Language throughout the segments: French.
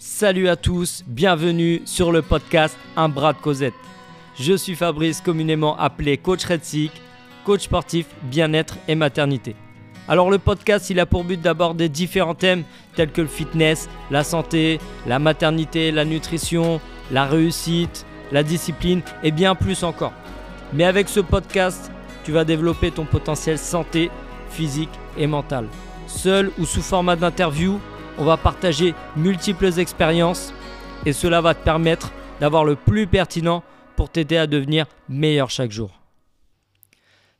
Salut à tous, bienvenue sur le podcast Un bras de Cosette. Je suis Fabrice, communément appelé coach Redsick, coach sportif, bien-être et maternité. Alors le podcast, il a pour but d'aborder différents thèmes tels que le fitness, la santé, la maternité, la nutrition, la réussite, la discipline et bien plus encore. Mais avec ce podcast, tu vas développer ton potentiel santé, physique et mental. Seul ou sous format d'interview, on va partager multiples expériences et cela va te permettre d'avoir le plus pertinent pour t'aider à devenir meilleur chaque jour.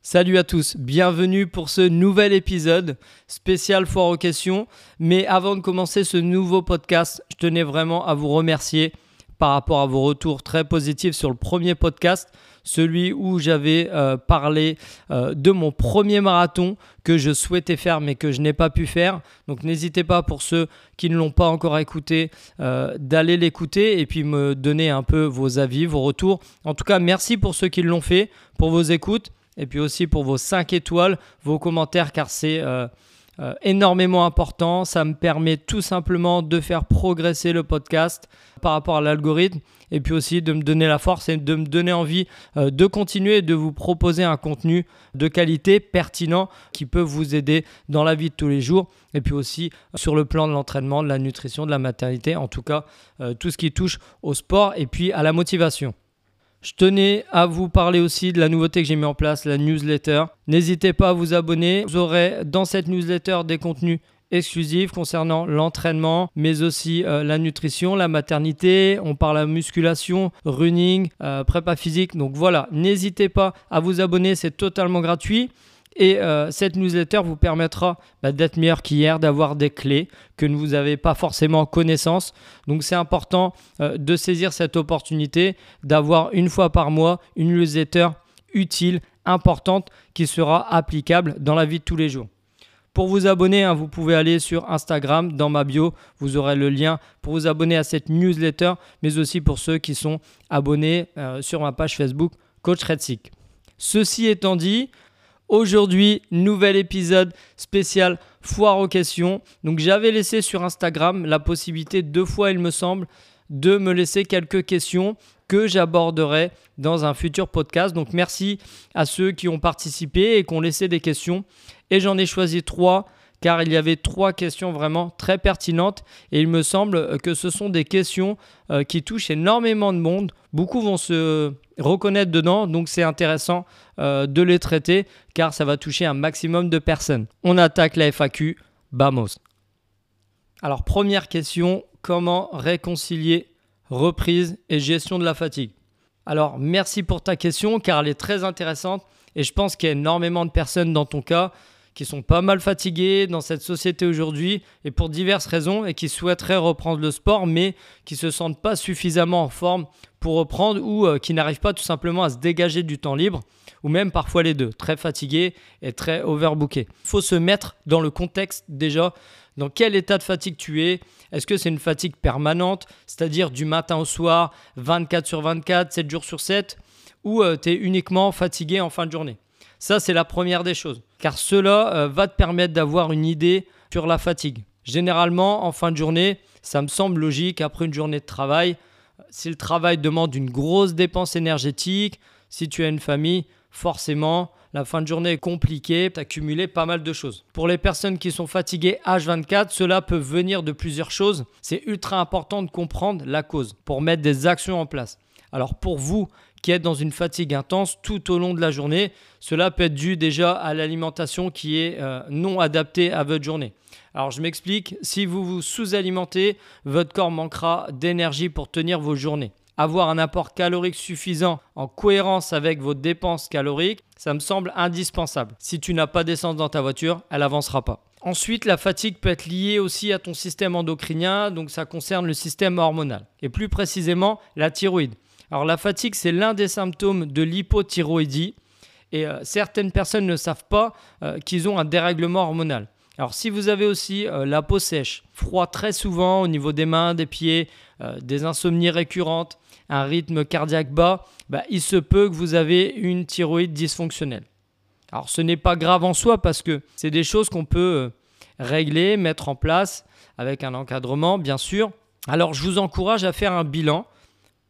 Salut à tous, bienvenue pour ce nouvel épisode spécial foire aux questions. Mais avant de commencer ce nouveau podcast, je tenais vraiment à vous remercier par rapport à vos retours très positifs sur le premier podcast celui où j'avais euh, parlé euh, de mon premier marathon que je souhaitais faire mais que je n'ai pas pu faire. Donc n'hésitez pas pour ceux qui ne l'ont pas encore écouté euh, d'aller l'écouter et puis me donner un peu vos avis, vos retours. En tout cas, merci pour ceux qui l'ont fait, pour vos écoutes et puis aussi pour vos 5 étoiles, vos commentaires car c'est... énormément important. Ça me permet tout simplement de faire progresser le podcast par rapport à l'algorithme et puis aussi de me donner la force et de me donner envie euh, de continuer et de vous proposer un contenu de qualité pertinent qui peut vous aider dans la vie de tous les jours et puis aussi euh, sur le plan de l'entraînement, de la nutrition, de la maternité, en tout cas euh, tout ce qui touche au sport et puis à la motivation. Je tenais à vous parler aussi de la nouveauté que j'ai mis en place, la newsletter. N'hésitez pas à vous abonner. Vous aurez dans cette newsletter des contenus exclusive concernant l'entraînement, mais aussi euh, la nutrition, la maternité. On parle à musculation, running, euh, prépa physique. Donc voilà, n'hésitez pas à vous abonner, c'est totalement gratuit. Et euh, cette newsletter vous permettra bah, d'être meilleur qu'hier, d'avoir des clés que vous n'avez pas forcément connaissance. Donc c'est important de saisir cette opportunité, d'avoir une fois par mois une newsletter utile, importante, qui sera applicable dans la vie de tous les jours. Pour vous abonner, hein, vous pouvez aller sur Instagram, dans ma bio, vous aurez le lien pour vous abonner à cette newsletter, mais aussi pour ceux qui sont abonnés euh, sur ma page Facebook Coach Redsick. Ceci étant dit, aujourd'hui, nouvel épisode spécial foire aux questions. Donc j'avais laissé sur Instagram la possibilité deux fois, il me semble, de me laisser quelques questions que j'aborderai dans un futur podcast. Donc merci à ceux qui ont participé et qui ont laissé des questions. Et j'en ai choisi trois car il y avait trois questions vraiment très pertinentes et il me semble que ce sont des questions euh, qui touchent énormément de monde. Beaucoup vont se reconnaître dedans, donc c'est intéressant euh, de les traiter car ça va toucher un maximum de personnes. On attaque la FAQ, vamos. Alors première question, comment réconcilier reprise et gestion de la fatigue? Alors merci pour ta question car elle est très intéressante et je pense qu'il y a énormément de personnes dans ton cas qui sont pas mal fatigués dans cette société aujourd'hui et pour diverses raisons et qui souhaiteraient reprendre le sport mais qui se sentent pas suffisamment en forme pour reprendre ou euh, qui n'arrivent pas tout simplement à se dégager du temps libre ou même parfois les deux, très fatigués et très overbookés. Il faut se mettre dans le contexte déjà dans quel état de fatigue tu es? Est-ce que c'est une fatigue permanente, c'est-à-dire du matin au soir, 24 sur 24, 7 jours sur 7, ou euh, tu es uniquement fatigué en fin de journée? Ça, c'est la première des choses car cela euh, va te permettre d'avoir une idée sur la fatigue. Généralement, en fin de journée, ça me semble logique, après une journée de travail, si le travail demande une grosse dépense énergétique, si tu as une famille, forcément, la fin de journée est compliquée, tu as cumulé pas mal de choses. Pour les personnes qui sont fatiguées H24, cela peut venir de plusieurs choses. C'est ultra important de comprendre la cause pour mettre des actions en place. Alors pour vous qui êtes dans une fatigue intense tout au long de la journée. Cela peut être dû déjà à l'alimentation qui est euh, non adaptée à votre journée. Alors je m'explique, si vous vous sous-alimentez, votre corps manquera d'énergie pour tenir vos journées. Avoir un apport calorique suffisant en cohérence avec vos dépenses caloriques, ça me semble indispensable. Si tu n'as pas d'essence dans ta voiture, elle n'avancera pas. Ensuite, la fatigue peut être liée aussi à ton système endocrinien, donc ça concerne le système hormonal, et plus précisément la thyroïde. Alors la fatigue, c'est l'un des symptômes de l'hypothyroïdie et euh, certaines personnes ne savent pas euh, qu'ils ont un dérèglement hormonal. Alors si vous avez aussi euh, la peau sèche, froid très souvent au niveau des mains, des pieds, des insomnies récurrentes, un rythme cardiaque bas, bah, il se peut que vous avez une thyroïde dysfonctionnelle. Alors ce n'est pas grave en soi parce que c'est des choses qu'on peut régler, mettre en place avec un encadrement bien sûr, Alors je vous encourage à faire un bilan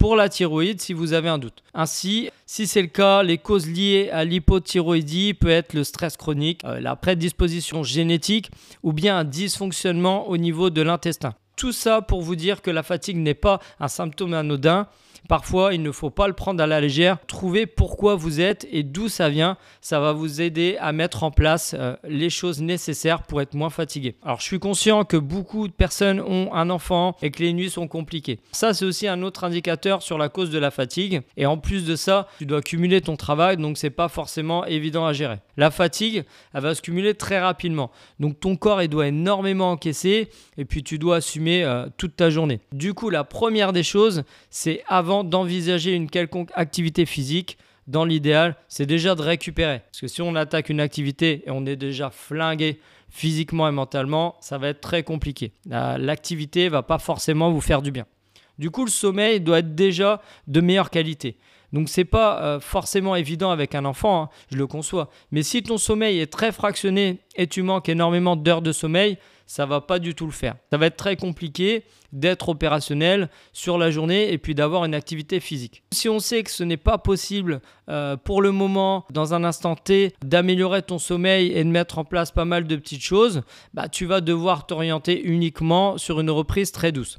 pour la thyroïde si vous avez un doute. Ainsi, si c'est le cas, les causes liées à l'hypothyroïdie peut être le stress chronique, euh, la prédisposition génétique ou bien un dysfonctionnement au niveau de l'intestin. Tout ça pour vous dire que la fatigue n'est pas un symptôme anodin, Parfois, il ne faut pas le prendre à la légère. Trouvez pourquoi vous êtes et d'où ça vient. Ça va vous aider à mettre en place euh, les choses nécessaires pour être moins fatigué. Alors, je suis conscient que beaucoup de personnes ont un enfant et que les nuits sont compliquées. Ça, c'est aussi un autre indicateur sur la cause de la fatigue. Et en plus de ça, tu dois cumuler ton travail, donc c'est pas forcément évident à gérer. La fatigue, elle va se cumuler très rapidement. Donc, ton corps, il doit énormément encaisser et puis tu dois assumer euh, toute ta journée. Du coup, la première des choses, c'est avant d'envisager une quelconque activité physique, dans l'idéal, c'est déjà de récupérer. Parce que si on attaque une activité et on est déjà flingué physiquement et mentalement, ça va être très compliqué. L'activité va pas forcément vous faire du bien. Du coup, le sommeil doit être déjà de meilleure qualité. Donc c'est pas euh, forcément évident avec un enfant, hein, je le conçois. Mais si ton sommeil est très fractionné et tu manques énormément d'heures de sommeil, ça va pas du tout le faire. Ça va être très compliqué d'être opérationnel sur la journée et puis d'avoir une activité physique. Si on sait que ce n'est pas possible euh, pour le moment, dans un instant T, d'améliorer ton sommeil et de mettre en place pas mal de petites choses, bah, tu vas devoir t'orienter uniquement sur une reprise très douce.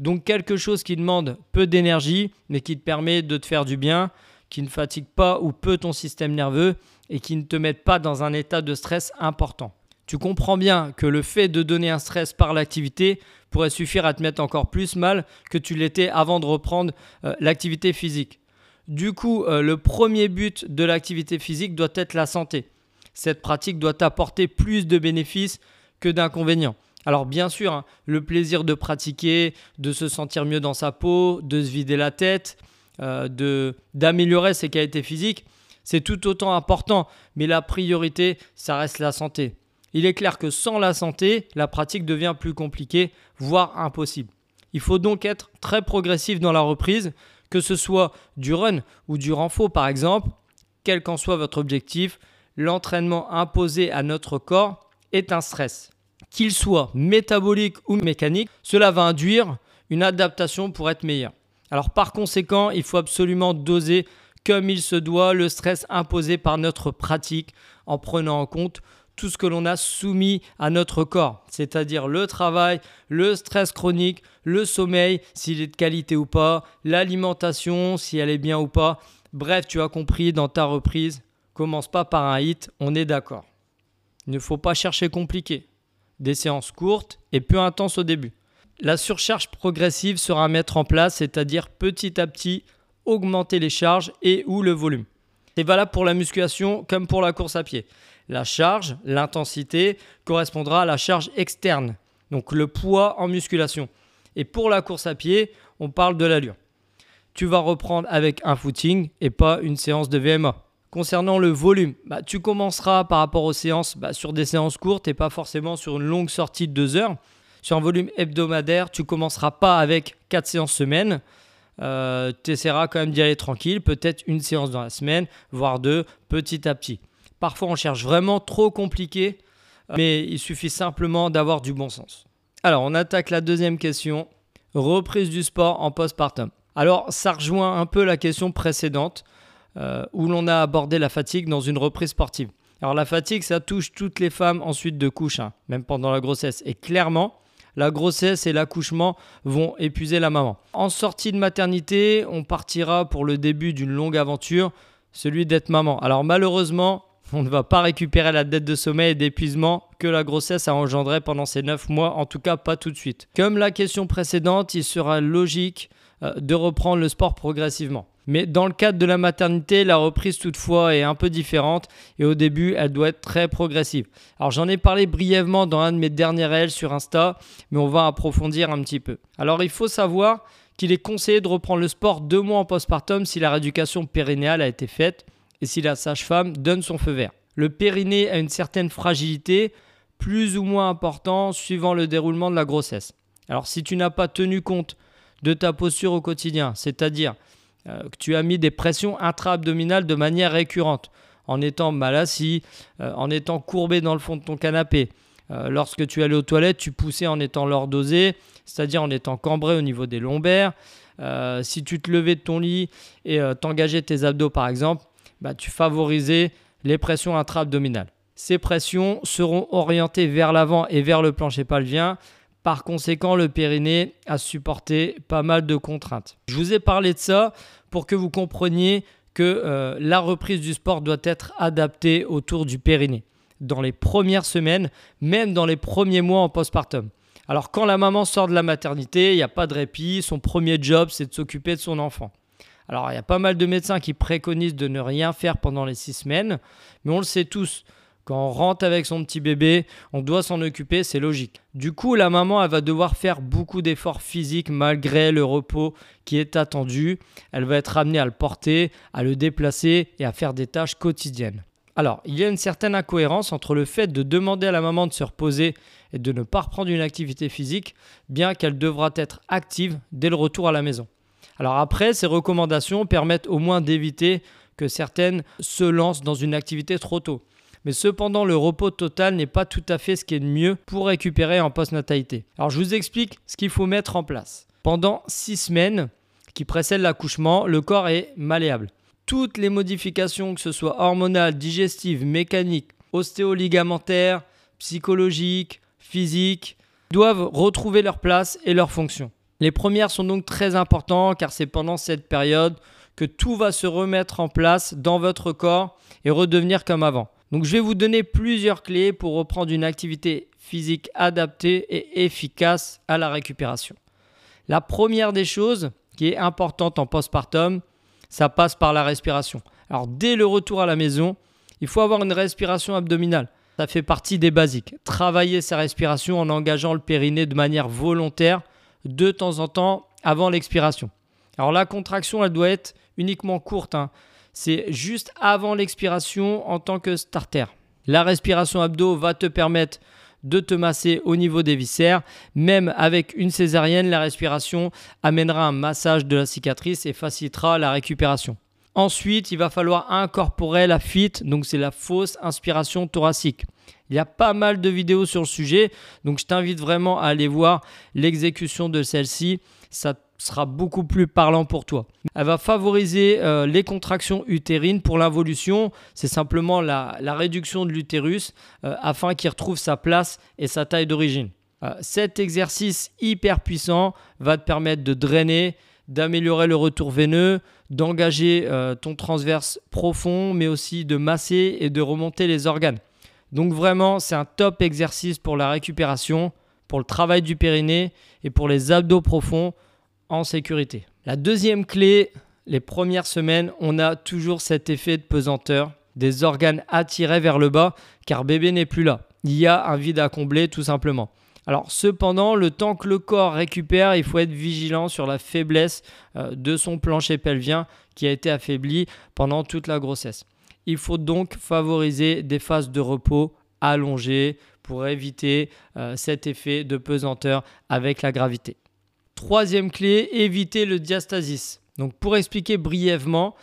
Donc quelque chose qui demande peu d'énergie, mais qui te permet de te faire du bien, qui ne fatigue pas ou peu ton système nerveux et qui ne te mette pas dans un état de stress important tu comprends bien que le fait de donner un stress par l'activité pourrait suffire à te mettre encore plus mal que tu l'étais avant de reprendre euh, l'activité physique. Du coup, euh, le premier but de l'activité physique doit être la santé. Cette pratique doit apporter plus de bénéfices que d'inconvénients. Alors bien sûr, hein, le plaisir de pratiquer, de se sentir mieux dans sa peau, de se vider la tête, euh, d'améliorer ses qualités physiques, c'est tout autant important, mais la priorité, ça reste la santé. Il est clair que sans la santé, la pratique devient plus compliquée, voire impossible. Il faut donc être très progressif dans la reprise, que ce soit du run ou du renfort par exemple, quel qu'en soit votre objectif, l'entraînement imposé à notre corps est un stress. Qu'il soit métabolique ou mécanique, cela va induire une adaptation pour être meilleur. Alors par conséquent, il faut absolument doser comme il se doit le stress imposé par notre pratique en prenant en compte tout ce que l'on a soumis à notre corps, c'est-à-dire le travail, le stress chronique, le sommeil, s'il est de qualité ou pas, l'alimentation, si elle est bien ou pas. Bref, tu as compris dans ta reprise, commence pas par un hit, on est d'accord. Il ne faut pas chercher compliqué. Des séances courtes et peu intenses au début. La surcharge progressive sera à mettre en place, c'est-à-dire petit à petit augmenter les charges et ou le volume. C'est valable pour la musculation comme pour la course à pied. La charge, l'intensité, correspondra à la charge externe, donc le poids en musculation. Et pour la course à pied, on parle de l'allure. Tu vas reprendre avec un footing et pas une séance de VMA. Concernant le volume, bah, tu commenceras par rapport aux séances bah, sur des séances courtes et pas forcément sur une longue sortie de deux heures. Sur un volume hebdomadaire, tu commenceras pas avec quatre séances semaine. Euh, tu essaieras quand même d'y aller tranquille, peut-être une séance dans la semaine, voire deux, petit à petit. Parfois, on cherche vraiment trop compliqué, mais il suffit simplement d'avoir du bon sens. Alors, on attaque la deuxième question. Reprise du sport en postpartum. Alors, ça rejoint un peu la question précédente euh, où l'on a abordé la fatigue dans une reprise sportive. Alors, la fatigue, ça touche toutes les femmes ensuite de couche, hein, même pendant la grossesse. Et clairement, la grossesse et l'accouchement vont épuiser la maman. En sortie de maternité, on partira pour le début d'une longue aventure, celui d'être maman. Alors malheureusement, on ne va pas récupérer la dette de sommeil et d'épuisement que la grossesse a engendré pendant ces 9 mois, en tout cas pas tout de suite. Comme la question précédente, il sera logique euh, de reprendre le sport progressivement. Mais dans le cadre de la maternité, la reprise toutefois est un peu différente et au début, elle doit être très progressive. Alors j'en ai parlé brièvement dans un de mes derniers réels sur Insta, mais on va approfondir un petit peu. Alors il faut savoir qu'il est conseillé de reprendre le sport deux mois en postpartum si la rééducation périnéale a été faite et si la sage-femme donne son feu vert. Le périnée a une certaine fragilité, plus ou moins importante suivant le déroulement de la grossesse. Alors si tu n'as pas tenu compte de ta posture au quotidien, c'est-à-dire euh, que tu as mis des pressions intra-abdominales de manière récurrente, en étant mal assis, euh, en étant courbé dans le fond de ton canapé, euh, lorsque tu allais aux toilettes, tu poussais en étant lordosé, c'est-à-dire en étant cambré au niveau des lombaires. Si tu te levais de ton lit et t'engageais tes abdos par exemple, bah, tu favorisais les pressions intra-abdominales. Ces pressions seront orientées vers l'avant et vers le plancher pelvien. Par conséquent, le périnée a supporté pas mal de contraintes. Je vous ai parlé de ça pour que vous compreniez que euh, la reprise du sport doit être adaptée autour du périnée dans les premières semaines, même dans les premiers mois en postpartum. Alors quand la maman sort de la maternité, il n'y a pas de répit, son premier job c'est de s'occuper de son enfant. Alors il y a pas mal de médecins qui préconisent de ne rien faire pendant les six semaines, mais on le sait tous, quand on rentre avec son petit bébé, on doit s'en occuper, c'est logique. Du coup, la maman, elle va devoir faire beaucoup d'efforts physiques malgré le repos qui est attendu. Elle va être amenée à le porter, à le déplacer et à faire des tâches quotidiennes. Alors, il y a une certaine incohérence entre le fait de demander à la maman de se reposer et de ne pas reprendre une activité physique, bien qu'elle devra être active dès le retour à la maison. Alors après, ces recommandations permettent au moins d'éviter que certaines se lancent dans une activité trop tôt. Mais cependant, le repos total n'est pas tout à fait ce qui est de mieux pour récupérer en postnatalité. Alors je vous explique ce qu'il faut mettre en place. Pendant six semaines qui précèdent l'accouchement, le corps est malléable. Toutes les modifications, que ce soit hormonales, digestives, mécaniques, ostéoligamentaires, psychologiques, physiques, doivent retrouver leur place et leur fonction. Les premières sont donc très importantes car c'est pendant cette période que tout va se remettre en place dans votre corps et redevenir comme avant. Donc je vais vous donner plusieurs clés pour reprendre une activité physique adaptée et efficace à la récupération. La première des choses qui est importante en postpartum, ça passe par la respiration. Alors dès le retour à la maison, il faut avoir une respiration abdominale. Ça fait partie des basiques. Travailler sa respiration en engageant le périnée de manière volontaire de temps en temps avant l'expiration. Alors la contraction, elle doit être uniquement courte. Hein. C'est juste avant l'expiration en tant que starter. La respiration abdo va te permettre de te masser au niveau des viscères. Même avec une césarienne, la respiration amènera un massage de la cicatrice et facilitera la récupération. Ensuite, il va falloir incorporer la FIT, donc c'est la fausse inspiration thoracique. Il y a pas mal de vidéos sur le sujet, donc je t'invite vraiment à aller voir l'exécution de celle-ci. Ça sera beaucoup plus parlant pour toi. Elle va favoriser euh, les contractions utérines pour l'involution. C'est simplement la, réduction de l'utérus euh, afin qu'il retrouve sa place et sa taille d'origine. Euh, cet exercice hyper puissant va te permettre de drainer, d'améliorer le retour veineux, d'engager ton transverse profond, mais aussi de masser et de remonter les organes. Donc vraiment, c'est un top exercice pour la récupération, pour le travail du périnée et pour les abdos profonds en sécurité. La deuxième clé, les premières semaines, on a toujours cet effet de pesanteur, des organes attirés vers le bas, car bébé n'est plus là. Il y a un vide à combler tout simplement. Alors cependant, le temps que le corps récupère, il faut être vigilant sur la faiblesse euh, de son plancher pelvien qui a été affaibli pendant toute la grossesse. Il faut donc favoriser des phases de repos allongées pour éviter euh, cet effet de pesanteur avec la gravité. Troisième clé, éviter le diastasis. Donc pour expliquer brièvement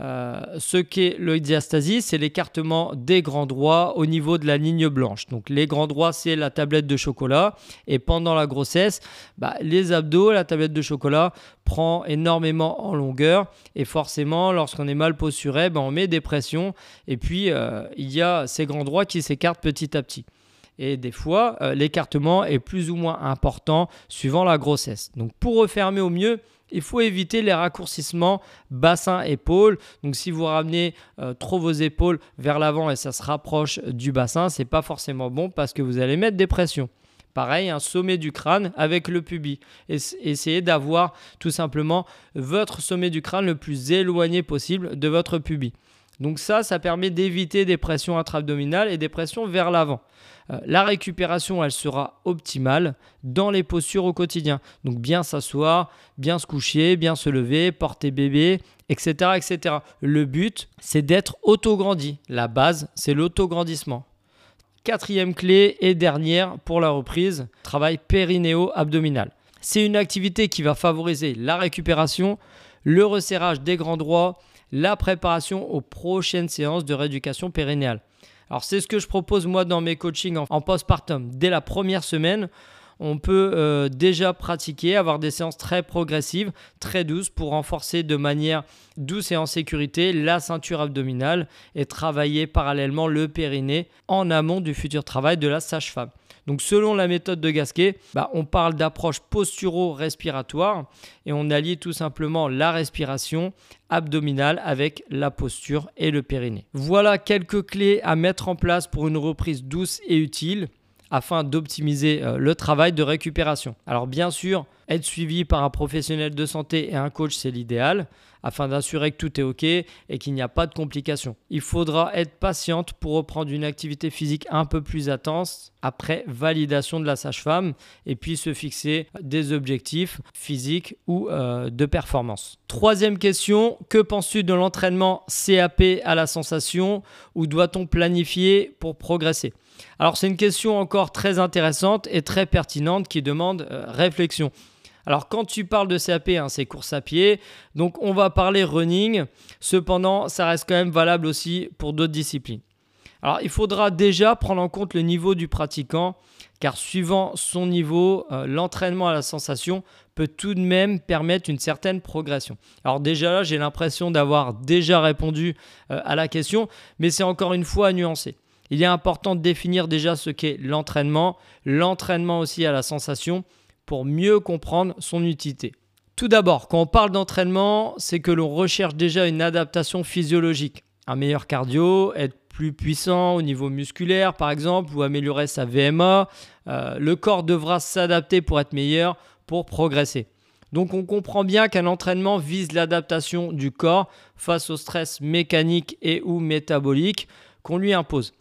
euh, ce qu'est le diastasis, c'est l'écartement des grands droits au niveau de la ligne blanche. Donc les grands droits, c'est la tablette de chocolat. Et pendant la grossesse, bah, les abdos, la tablette de chocolat prend énormément en longueur. Et forcément, lorsqu'on est mal posturé, bah, on met des pressions. Et puis, euh, il y a ces grands droits qui s'écartent petit à petit. Et des fois, euh, l'écartement est plus ou moins important suivant la grossesse. Donc pour refermer au mieux, il faut éviter les raccourcissements bassin-épaule. Donc si vous ramenez euh, trop vos épaules vers l'avant et ça se rapproche du bassin, c'est pas forcément bon parce que vous allez mettre des pressions. Pareil, un sommet du crâne avec le pubis. Essayez d'avoir tout simplement votre sommet du crâne le plus éloigné possible de votre pubis. Donc ça, ça permet d'éviter des pressions intra-abdominales et des pressions vers l'avant. Euh, la récupération, elle sera optimale dans les postures au quotidien. Donc bien s'asseoir, bien se coucher, bien se lever, porter bébé, etc. etc. Le but, c'est d'être autograndi. La base, c'est l'autograndissement. Quatrième clé et dernière pour la reprise, travail périnéo-abdominal. C'est une activité qui va favoriser la récupération, le resserrage des grands droits, la préparation aux prochaines séances de rééducation périnéale. Alors c'est ce que je propose moi dans mes coachings en, postpartum. Dès la première semaine, on peut euh, déjà pratiquer, avoir des séances très progressives, très douces pour renforcer de manière douce et en sécurité la ceinture abdominale et travailler parallèlement le périnée en amont du futur travail de la sage-femme. Donc selon la méthode de Gasquet, bah, on parle d'approche posturo-respiratoire et on allie tout simplement la respiration abdominale avec la posture et le périnée. Voilà quelques clés à mettre en place pour une reprise douce et utile afin d'optimiser euh, le travail de récupération. Alors bien sûr, être suivi par un professionnel de santé et un coach, c'est l'idéal, afin d'assurer que tout est OK et qu'il n'y a pas de complications. Il faudra être patiente pour reprendre une activité physique un peu plus intense après validation de la sage-femme et puis se fixer des objectifs physiques ou euh, de performance. Troisième question, que penses-tu de l'entraînement CAP à la sensation ou doit-on planifier pour progresser? Alors c'est une question encore très intéressante et très pertinente qui demande euh, réflexion. Alors quand tu parles de CAP, hein, c'est course à pied, donc on va parler running, cependant ça reste quand même valable aussi pour d'autres disciplines. Alors il faudra déjà prendre en compte le niveau du pratiquant, car suivant son niveau, euh, l'entraînement à la sensation peut tout de même permettre une certaine progression. Alors déjà là, j'ai l'impression d'avoir déjà répondu euh, à la question, mais c'est encore une fois à nuancer il est important de définir déjà ce qu'est l'entraînement, l'entraînement aussi à la sensation, pour mieux comprendre son utilité. Tout d'abord, quand on parle d'entraînement, c'est que l'on recherche déjà une adaptation physiologique. Un meilleur cardio, être plus puissant au niveau musculaire par exemple, ou améliorer sa VMA. Euh, le corps devra s'adapter pour être meilleur, pour progresser. Donc on comprend bien qu'un entraînement vise l'adaptation du corps face au stress mécanique et ou métabolique qu'on lui impose.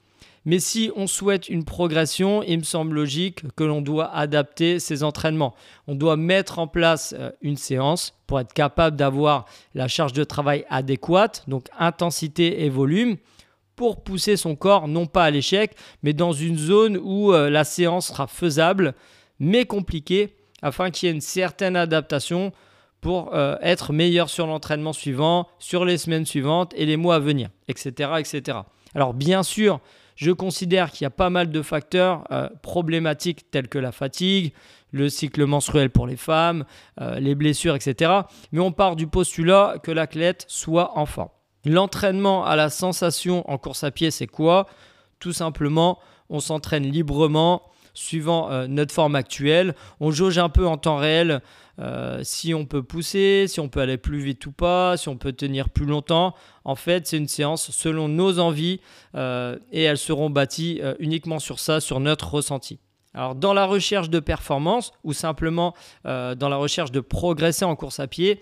Mais si on souhaite une progression, il me semble logique que l'on doit adapter ses entraînements. On doit mettre en place euh, une séance pour être capable d'avoir la charge de travail adéquate, donc intensité et volume, pour pousser son corps non pas à l'échec, mais dans une zone où euh, la séance sera faisable, mais compliquée, afin qu'il y ait une certaine adaptation pour euh, être meilleur sur l'entraînement suivant, sur les semaines suivantes et les mois à venir, etc. etc. Alors bien sûr, je considère qu'il y a pas mal de facteurs euh, problématiques tels que la fatigue, le cycle menstruel pour les femmes, euh, les blessures, etc. Mais on part du postulat que l'athlète soit en forme. L'entraînement à la sensation en course à pied, c'est quoi? Tout simplement, on s'entraîne librement suivant euh, notre forme actuelle. On jauge un peu en temps réel euh, si on peut pousser, si on peut aller plus vite ou pas, si on peut tenir plus longtemps. En fait, c'est une séance selon nos envies euh, et elles seront bâties uniquement sur ça, sur notre ressenti. Alors dans la recherche de performance ou simplement dans la recherche de progresser en course à pied,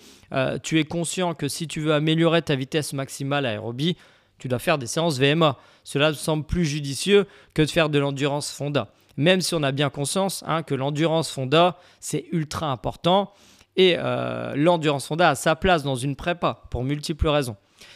tu es conscient que si tu veux améliorer ta vitesse maximale aérobie, tu dois faire des séances VMA. Cela semble plus judicieux que de faire de l'endurance Fonda même si on a bien conscience hein, que l'endurance Fonda, c'est ultra important. Et euh, l'endurance Fonda a sa place dans une prépa pour multiples raisons.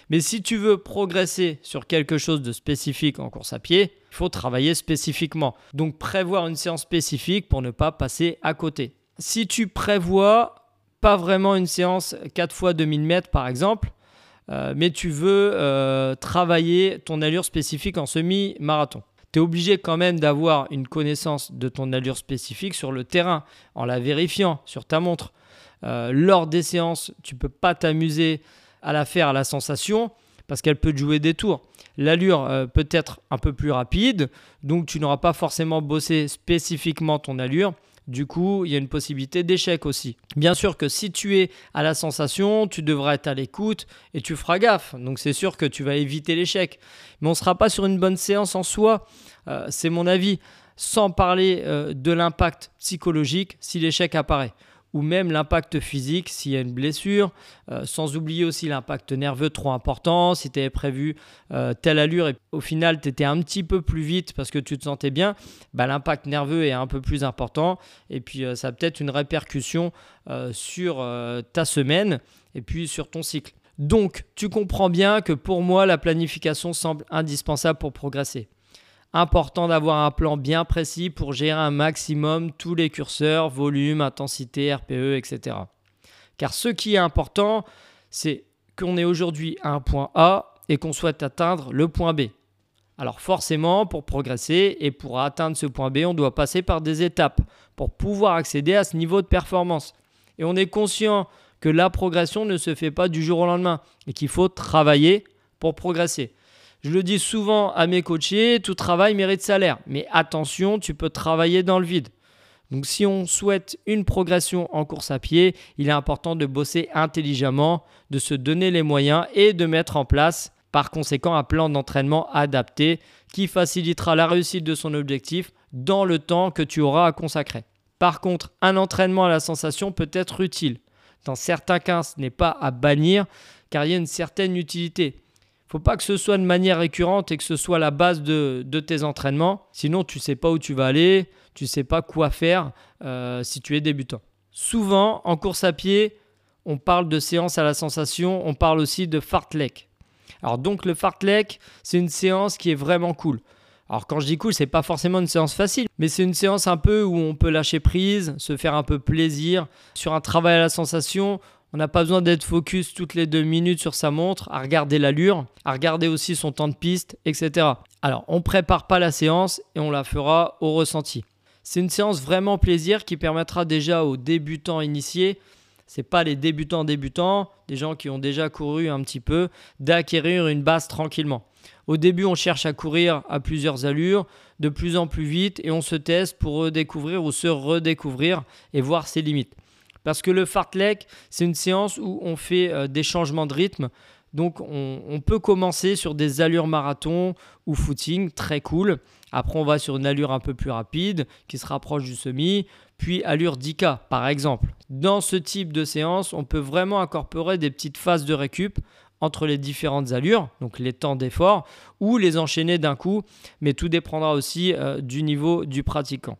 Mais si tu veux progresser sur quelque chose de spécifique en course à pied, il faut travailler spécifiquement. Donc prévoir une séance spécifique pour ne pas passer à côté. Si tu prévois pas vraiment une séance 4 fois 2000 mètres par exemple, euh, mais tu veux euh, travailler ton allure spécifique en semi-marathon tu obligé quand même d'avoir une connaissance de ton allure spécifique sur le terrain, en la vérifiant sur ta montre. Euh, lors des séances, tu peux pas t'amuser à la faire à la sensation parce qu'elle peut te jouer des tours. L'allure euh, peut être un peu plus rapide, donc tu n'auras pas forcément bossé spécifiquement ton allure. Du coup, il y a une possibilité d'échec aussi. Bien sûr que si tu es à la sensation, tu devras être à l'écoute et tu feras gaffe. Donc c'est sûr que tu vas éviter l'échec. Mais on ne sera pas sur une bonne séance en soi. Euh, c'est mon avis. Sans parler euh, de l'impact psychologique si l'échec apparaît ou même l'impact physique s'il y a une blessure, euh, sans oublier aussi l'impact nerveux trop important, si tu avais prévu euh, telle allure et au final tu étais un petit peu plus vite parce que tu te sentais bien, bah, l'impact nerveux est un peu plus important. Et puis euh, ça a peut-être une répercussion sur ta semaine et puis sur ton cycle. Donc tu comprends bien que pour moi la planification semble indispensable pour progresser important d'avoir un plan bien précis pour gérer un maximum tous les curseurs, volume, intensité, RPE, etc. Car ce qui est important, c'est qu'on est aujourd'hui à un point A et qu'on souhaite atteindre le point B. Alors forcément, pour progresser et pour atteindre ce point B, on doit passer par des étapes pour pouvoir accéder à ce niveau de performance. Et on est conscient que la progression ne se fait pas du jour au lendemain et qu'il faut travailler pour progresser. Je le dis souvent à mes coachés, tout travail mérite salaire. Mais attention, tu peux travailler dans le vide. Donc si on souhaite une progression en course à pied, il est important de bosser intelligemment, de se donner les moyens et de mettre en place par conséquent un plan d'entraînement adapté qui facilitera la réussite de son objectif dans le temps que tu auras à consacrer. Par contre, un entraînement à la sensation peut être utile. Dans certains cas, ce n'est pas à bannir car il y a une certaine utilité. Faut pas que ce soit de manière récurrente et que ce soit la base de, tes entraînements. Sinon, tu sais pas où tu vas aller, tu sais pas quoi faire euh, si tu es débutant. Souvent, en course à pied, on parle de séance à la sensation, on parle aussi de fartlek. Alors donc le fartlek, c'est une séance qui est vraiment cool. Alors quand je dis cool, c'est pas forcément une séance facile, mais c'est une séance un peu où on peut lâcher prise, se faire un peu plaisir sur un travail à la sensation. On n'a pas besoin d'être focus toutes les deux minutes sur sa montre, à regarder l'allure, à regarder aussi son temps de piste, etc. Alors on prépare pas la séance et on la fera au ressenti. C'est une séance vraiment plaisir qui permettra déjà aux débutants initiés c'est pas les débutants débutants, des gens qui ont déjà couru un petit peu, d'acquérir une base tranquillement. Au début, on cherche à courir à plusieurs allures, de plus en plus vite, et on se teste pour redécouvrir ou se redécouvrir et voir ses limites. Parce que le fartlek, c'est une séance où on fait euh, des changements de rythme. Donc on, peut commencer sur des allures marathon ou footing, très cool. Après, on va sur une allure un peu plus rapide qui se rapproche du semi puis allure 10K par exemple. Dans ce type de séance, on peut vraiment incorporer des petites phases de récup entre les différentes allures, donc les temps d'effort, ou les enchaîner d'un coup, mais tout dépendra aussi euh, du niveau du pratiquant.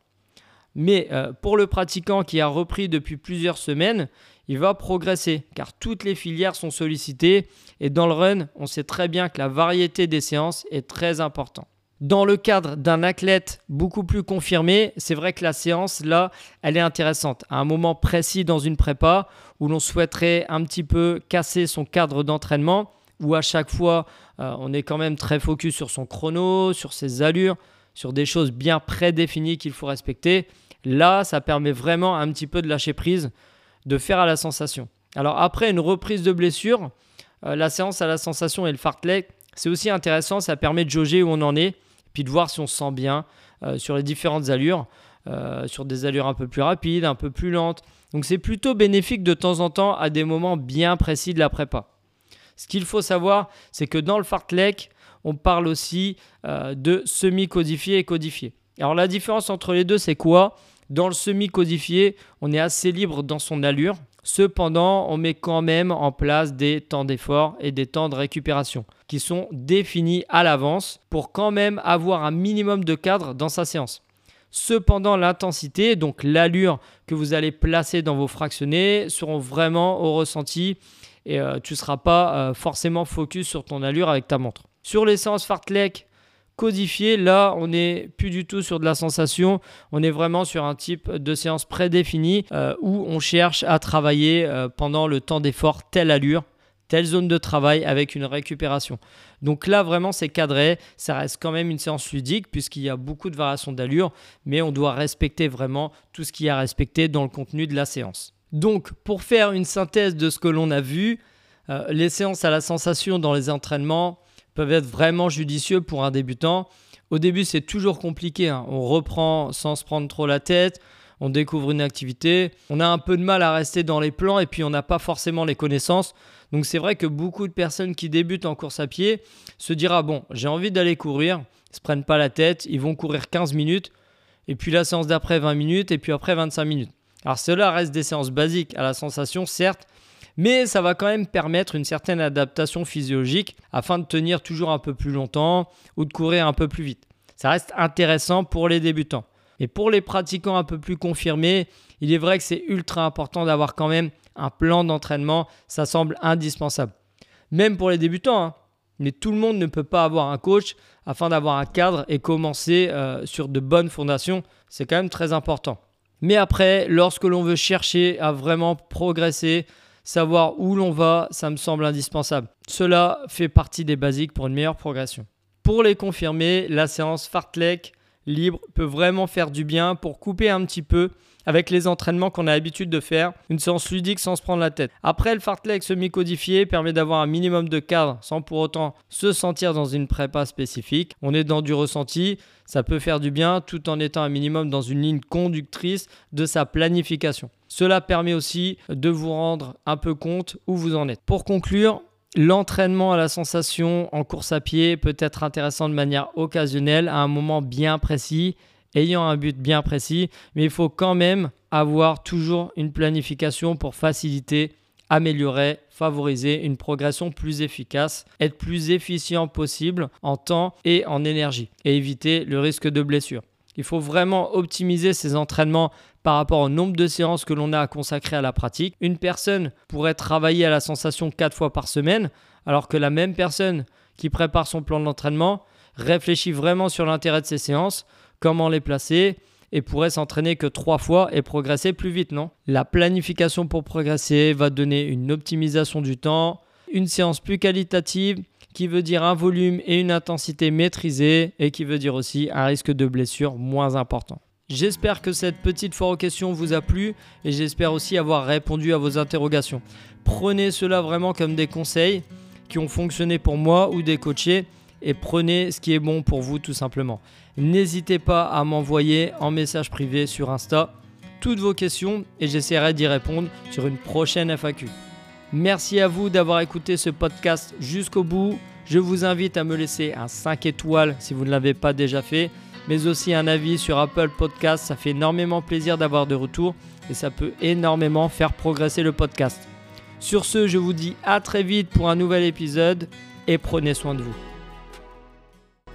Mais euh, pour le pratiquant qui a repris depuis plusieurs semaines, il va progresser car toutes les filières sont sollicitées et dans le run, on sait très bien que la variété des séances est très importante. Dans le cadre d'un athlète beaucoup plus confirmé, c'est vrai que la séance, là, elle est intéressante. À un moment précis dans une prépa où l'on souhaiterait un petit peu casser son cadre d'entraînement, où à chaque fois, euh, on est quand même très focus sur son chrono, sur ses allures, sur des choses bien prédéfinies qu'il faut respecter. Là, ça permet vraiment un petit peu de lâcher prise, de faire à la sensation. Alors après une reprise de blessure, euh, la séance à la sensation et le fartlek, c'est aussi intéressant, ça permet de jauger où on en est puis de voir si on se sent bien euh, sur les différentes allures, euh, sur des allures un peu plus rapides, un peu plus lentes. Donc c'est plutôt bénéfique de temps en temps à des moments bien précis de la prépa. Ce qu'il faut savoir, c'est que dans le fartlek, on parle aussi de semi-codifié et codifié. Alors la différence entre les deux, c'est quoi? Dans le semi-codifié, on est assez libre dans son allure. Cependant, on met quand même en place des temps d'effort et des temps de récupération qui sont définis à l'avance pour quand même avoir un minimum de cadre dans sa séance. Cependant, l'intensité, donc l'allure que vous allez placer dans vos fractionnés, seront vraiment au ressenti et euh, tu ne seras pas euh, forcément focus sur ton allure avec ta montre. Sur les séances fartlek, codifié. Là, on n'est plus du tout sur de la sensation. On est vraiment sur un type de séance prédéfinie euh, où on cherche à travailler euh, pendant le temps d'effort telle allure, telle zone de travail avec une récupération. Donc là, vraiment, c'est cadré. Ça reste quand même une séance ludique puisqu'il y a beaucoup de variations d'allure, mais on doit respecter vraiment tout ce qui est à respecter dans le contenu de la séance. Donc, pour faire une synthèse de ce que l'on a vu, euh, les séances à la sensation dans les entraînements, peuvent être vraiment judicieux pour un débutant. Au début, c'est toujours compliqué. Hein. On reprend sans se prendre trop la tête. On découvre une activité. On a un peu de mal à rester dans les plans et puis on n'a pas forcément les connaissances. Donc c'est vrai que beaucoup de personnes qui débutent en course à pied se diront bon, j'ai envie d'aller courir. Ils se prennent pas la tête. Ils vont courir 15 minutes. Et puis la séance d'après 20 minutes. Et puis après 25 minutes. Alors cela reste des séances basiques à la sensation, certes mais ça va quand même permettre une certaine adaptation physiologique afin de tenir toujours un peu plus longtemps ou de courir un peu plus vite. Ça reste intéressant pour les débutants. Et pour les pratiquants un peu plus confirmés, il est vrai que c'est ultra important d'avoir quand même un plan d'entraînement, ça semble indispensable. Même pour les débutants, hein. mais tout le monde ne peut pas avoir un coach afin d'avoir un cadre et commencer euh, sur de bonnes fondations, c'est quand même très important. Mais après, lorsque l'on veut chercher à vraiment progresser, Savoir où l'on va, ça me semble indispensable. Cela fait partie des basiques pour une meilleure progression. Pour les confirmer, la séance fartlek libre peut vraiment faire du bien pour couper un petit peu avec les entraînements qu'on a l'habitude de faire, une séance ludique sans se prendre la tête. Après, le fartlek semi-codifié permet d'avoir un minimum de cadre sans pour autant se sentir dans une prépa spécifique. On est dans du ressenti, ça peut faire du bien tout en étant un minimum dans une ligne conductrice de sa planification. Cela permet aussi de vous rendre un peu compte où vous en êtes. Pour conclure, L'entraînement à la sensation en course à pied peut être intéressant de manière occasionnelle à un moment bien précis ayant un but bien précis, mais il faut quand même avoir toujours une planification pour faciliter, améliorer, favoriser une progression plus efficace, être plus efficient possible en temps et en énergie et éviter le risque de blessure. Il faut vraiment optimiser ses entraînements par rapport au nombre de séances que l'on a à consacrer à la pratique. Une personne pourrait travailler à la sensation 4 fois par semaine, alors que la même personne qui prépare son plan d'entraînement réfléchit vraiment sur l'intérêt de ses séances, comment les placer et pourrait s'entraîner que trois fois et progresser plus vite, non? La planification pour progresser va donner une optimisation du temps, une séance plus qualitative qui veut dire un volume et une intensité maîtrisée et qui veut dire aussi un risque de blessure moins important. J'espère que cette petite foire aux questions vous a plu et j'espère aussi avoir répondu à vos interrogations. Prenez cela vraiment comme des conseils qui ont fonctionné pour moi ou des coachés et prenez ce qui est bon pour vous tout simplement. N'hésitez pas à m'envoyer en message privé sur Insta toutes vos questions et j'essaierai d'y répondre sur une prochaine FAQ. Merci à vous d'avoir écouté ce podcast jusqu'au bout. Je vous invite à me laisser un 5 étoiles si vous ne l'avez pas déjà fait, mais aussi un avis sur Apple Podcast. Ça fait énormément plaisir d'avoir de retours et ça peut énormément faire progresser le podcast. Sur ce, je vous dis à très vite pour un nouvel épisode et prenez soin de vous.